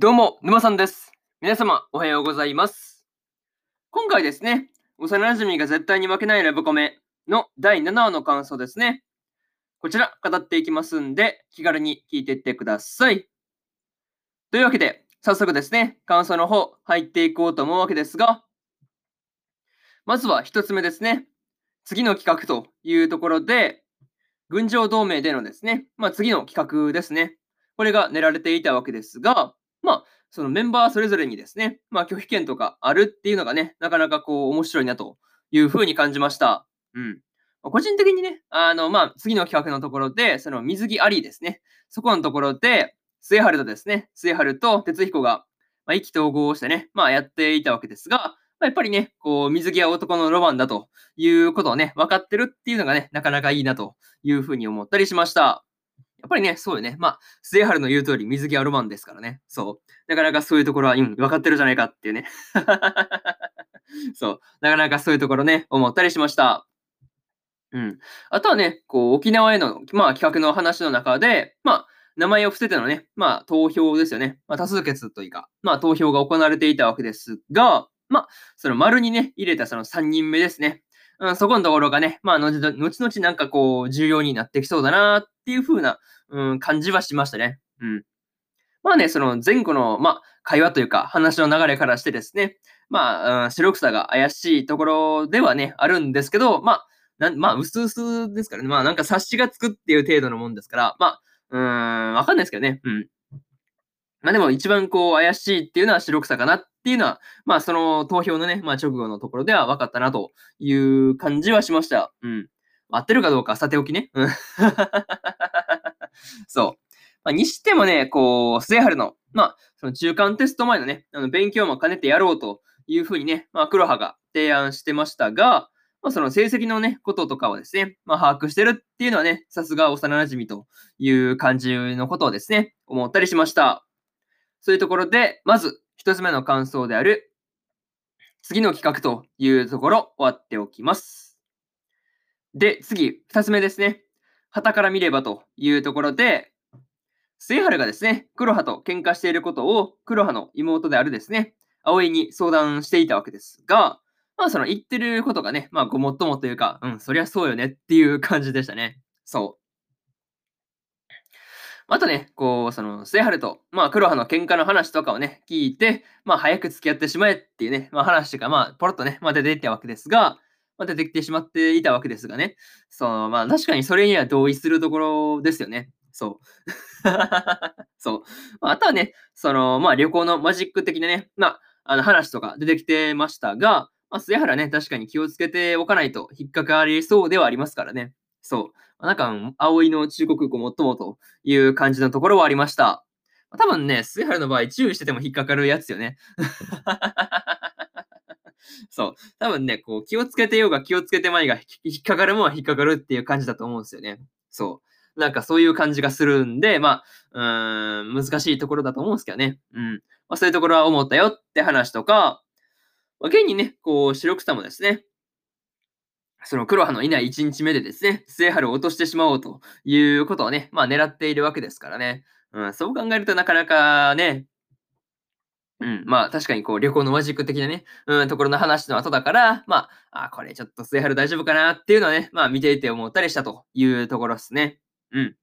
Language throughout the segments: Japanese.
どうも、沼さんです。皆様、おはようございます。今回ですね、幼馴染が絶対に負けないラブコメの第7話の感想ですね。こちら、語っていきますんで、気軽に聞いていってください。というわけで、早速ですね、感想の方、入っていこうと思うわけですが、まずは一つ目ですね。次の企画というところで、群青同盟でのですね、まあ次の企画ですね。これが練られていたわけですが、まあ、そのメンバーそれぞれにですね、まあ拒否権とかあるっていうのがね、なかなかこう面白いなというふうに感じました。うん。まあ個人的にね、あの、まあ次の企画のところで、その水着ありですね。そこのところで、末春とですね、末春と哲彦が、まあ、意気投合してね、まあやっていたわけですが、まあ、やっぱりね、こう、水着は男のロマンだということをね、分かってるっていうのがね、なかなかいいなというふうに思ったりしました。やっぱりね、そうよね。まあ、末春の言う通り水着はロマンですからね。そう。なかなかそういうところは、うん、分かってるじゃないかっていうね。そう。なかなかそういうところね、思ったりしました。うん。あとはね、こう、沖縄への、まあ、企画の話の中で、まあ、名前を伏せてのね、まあ、投票ですよね。まあ、多数決というか、まあ、投票が行われていたわけですが、まあ、その丸にね、入れたその3人目ですね。うん、そこのところがね、まあ、後々後々なんかこう、重要になってきそうだなっていう風な、うん、感じはしましたね。うん。まあね、その前後の、まあ、会話というか、話の流れからしてですね、まあ、うん、白草が怪しいところではね、あるんですけど、まあ、なまあ、うすうすですからね。まあ、なんか察しがつくっていう程度のもんですから、まあ、うん、わかんないですけどね。うん。まあでも一番こう怪しいっていうのは白草かなっていうのは、まあその投票のね、まあ直後のところでは分かったなという感じはしました。うん。合ってるかどうかさておきね。そう。まあ、にしてもね、こう、末春の、まあ、その中間テスト前のね、あの勉強も兼ねてやろうというふうにね、まあ黒羽が提案してましたが、まあ、その成績のね、こととかをですね、まあ、把握してるっていうのはね、さすが幼馴染という感じのことをですね、思ったりしました。そういうところで、まず一つ目の感想である、次の企画というところ終わっておきます。で、次、二つ目ですね。旗から見ればというところで、末春がですね、黒羽と喧嘩していることを黒羽の妹であるですね、葵に相談していたわけですが、まあその言ってることがね、まあごもっともというか、うん、そりゃそうよねっていう感じでしたね。そう。あとね、こう、その、末春と、まあ黒羽の喧嘩の話とかをね、聞いて、まあ早く付き合ってしまえっていうね、まあ話がまあポロッとね、まあ出てきたわけですが、まあ出てきてしまっていたわけですがね、その、まあ確かにそれには同意するところですよね。そう。そう。まあ、あとはね、その、まあ旅行のマジック的なね、まあ、あの話とか出てきてましたが、まあ、末原ね、確かに気をつけておかないと引っかかりそうではありますからね。そう。なんか、葵の中国語もっともという感じのところはありました。多分ね、末原の場合、注意してても引っかかるやつよね。そう。多分ね、こう、気をつけてようが気をつけてまいが、引っかかるもんは引っかかるっていう感じだと思うんですよね。そう。なんかそういう感じがするんで、まあ、うん、難しいところだと思うんですけどね。うん。まあ、そういうところは思ったよって話とか、まあ、現にね、こう、白草もですね、その黒羽のいない1日目でですね、末春を落としてしまおうということをね、まあ狙っているわけですからね。うん、そう考えるとなかなかね、うん、まあ確かにこう旅行のマジック的なね、うん、ところの話の後だから、まあ、あ、これちょっと末春大丈夫かなっていうのはね、まあ見ていて思ったりしたというところですね。うん。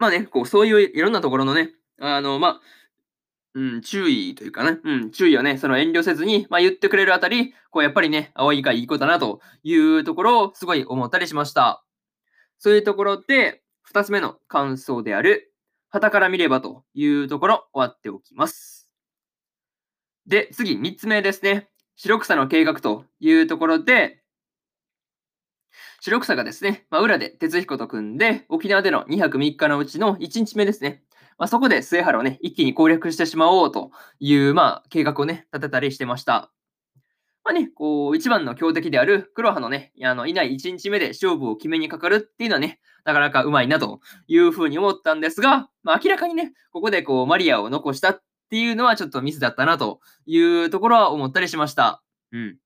まあね、こうそういういろんなところのね、あの、まあ、うん、注意というかね、うん、注意をね、その遠慮せずに、まあ、言ってくれるあたり、こう、やっぱりね、葵がいい子だなというところをすごい思ったりしました。そういうところで、二つ目の感想である、旗から見ればというところ、終わっておきます。で、次、三つ目ですね。白草の計画というところで、白草がですね、まあ、裏で哲彦と組んで、沖縄での2泊3日のうちの1日目ですね。まあ、そこで末原をね、一気に攻略してしまおうという、まあ、計画をね、立てたりしてました。まあね、こう、一番の強敵である黒羽のね、あの、いない1日目で勝負を決めにかかるっていうのはね、なかなかうまいなというふうに思ったんですが、まあ、明らかにね、ここでこう、マリアを残したっていうのはちょっとミスだったなというところは思ったりしました。うん。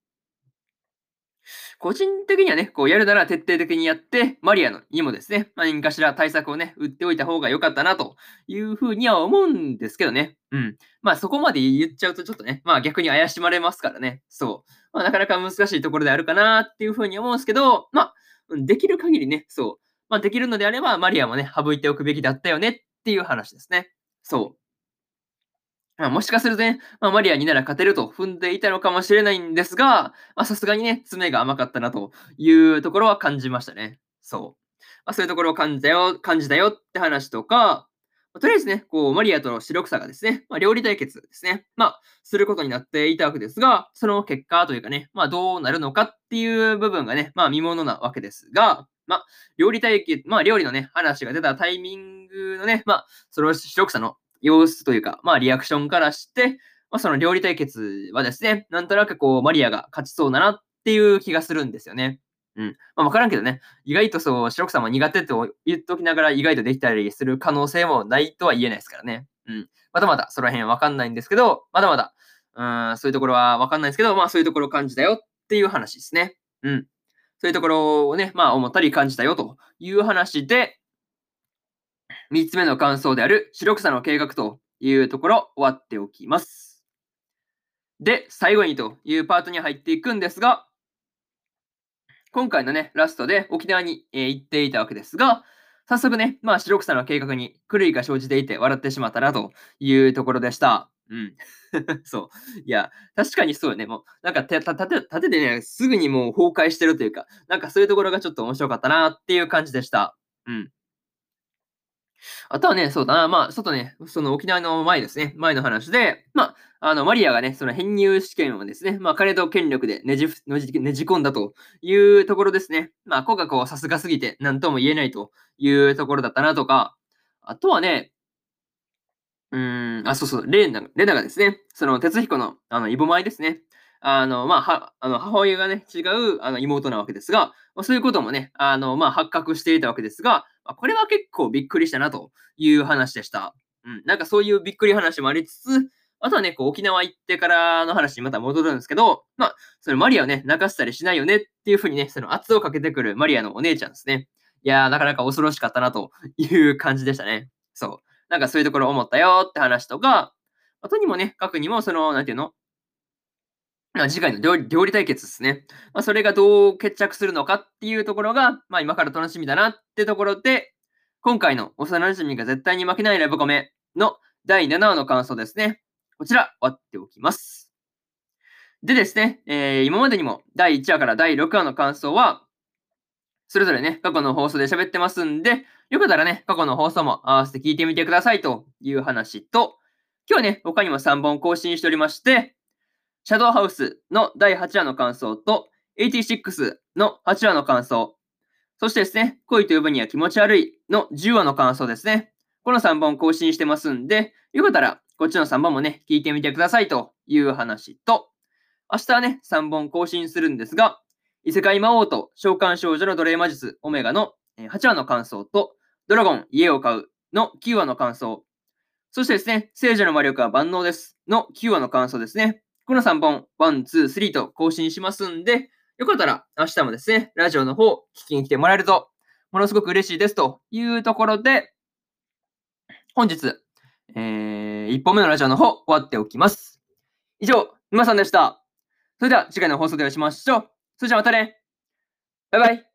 個人的にはね、こうやるなら徹底的にやって、マリアのにもですね、何かしら対策をね、打っておいた方が良かったなというふうには思うんですけどね。うん。まあそこまで言っちゃうとちょっとね、まあ逆に怪しまれますからね。そう。まあなかなか難しいところであるかなっていうふうに思うんですけど、まあ、できる限りね、そう。まあできるのであれば、マリアもね、省いておくべきだったよねっていう話ですね。そう。まあ、もしかするとね、まあ、マリアになら勝てると踏んでいたのかもしれないんですが、さすがにね、爪が甘かったなというところは感じましたね。そう。まあ、そういうところを感じたよ、感じたよって話とか、まあ、とりあえずね、こう、マリアと白草がですね、まあ、料理対決ですね、まあ、することになっていたわけですが、その結果というかね、まあ、どうなるのかっていう部分がね、まあ、見ものなわけですが、まあ、料理対決、まあ、料理のね、話が出たタイミングのね、まあ、その白草の様子というか、まあリアクションからして、まあその料理対決はですね、なんとなくこうマリアが勝ちそうだなっていう気がするんですよね。うん。まあわからんけどね、意外とそう、白草も苦手と言っときながら意外とできたりする可能性もないとは言えないですからね。うん。まだまだその辺わかんないんですけど、まだまだ、うん、そういうところはわかんないですけど、まあそういうところを感じたよっていう話ですね。うん。そういうところをね、まあ思ったり感じたよという話で、3つ目の感想である白草の計画というところ終わっておきます。で、最後にというパートに入っていくんですが、今回のね、ラストで沖縄に、えー、行っていたわけですが、早速ね、まあ白草の計画に狂いが生じていて笑ってしまったなというところでした。うん。そう。いや、確かにそうよね。もう、なんか立て、立ててね、すぐにもう崩壊してるというか、なんかそういうところがちょっと面白かったなっていう感じでした。うん。あとはね、そうだな、まあ、外ね、その沖縄の前ですね、前の話で、まあ、あの、マリアがね、その編入試験をですね、まあ、彼と権力でねじねじねじ込んだというところですね。まあ、ここがこう、さすがすぎて、なんとも言えないというところだったなとか、あとはね、うん、あ、そうそう、レーナ、レナがですね、その、哲彦の、あの、イボマイですね。あの、まあ、は、あの、母親がね、違う、あの、妹なわけですが、そういうこともね、あの、まあ、発覚していたわけですが、まあ、これは結構びっくりしたなという話でした。うん、なんかそういうびっくり話もありつつ、あとはね、こう沖縄行ってからの話にまた戻るんですけど、まあ、そのマリアをね、泣かせたりしないよねっていうふうにね、その圧をかけてくるマリアのお姉ちゃんですね。いやー、なかなか恐ろしかったなという感じでしたね。そう。なんかそういうところ思ったよって話とか、あとにもね、各にもその、なんていうの次回の料理対決ですね。まあ、それがどう決着するのかっていうところが、まあ、今から楽しみだなってところで、今回の幼馴染が絶対に負けないラブコメの第7話の感想ですね。こちら、終わっておきます。でですね、えー、今までにも第1話から第6話の感想は、それぞれね、過去の放送で喋ってますんで、よかったらね、過去の放送も合わせて聞いてみてくださいという話と、今日ね、他にも3本更新しておりまして、シャドウハウスの第8話の感想と、86の8話の感想、そしてですね、恋と呼ぶには気持ち悪いの10話の感想ですね。この3本更新してますんで、よかったらこっちの3本もね、聞いてみてくださいという話と、明日はね、3本更新するんですが、異世界魔王と召喚少女の奴隷魔術オメガの8話の感想と、ドラゴン家を買うの9話の感想、そしてですね、聖女の魔力は万能ですの9話の感想ですね。この3本、1、2、3と更新しますんで、よかったら明日もですね、ラジオの方聞きに来てもらえると、ものすごく嬉しいですというところで、本日、えー、1本目のラジオの方終わっておきます。以上、沼さんでした。それでは次回の放送でお会いしましょう。それじゃあまたね。バイバイ。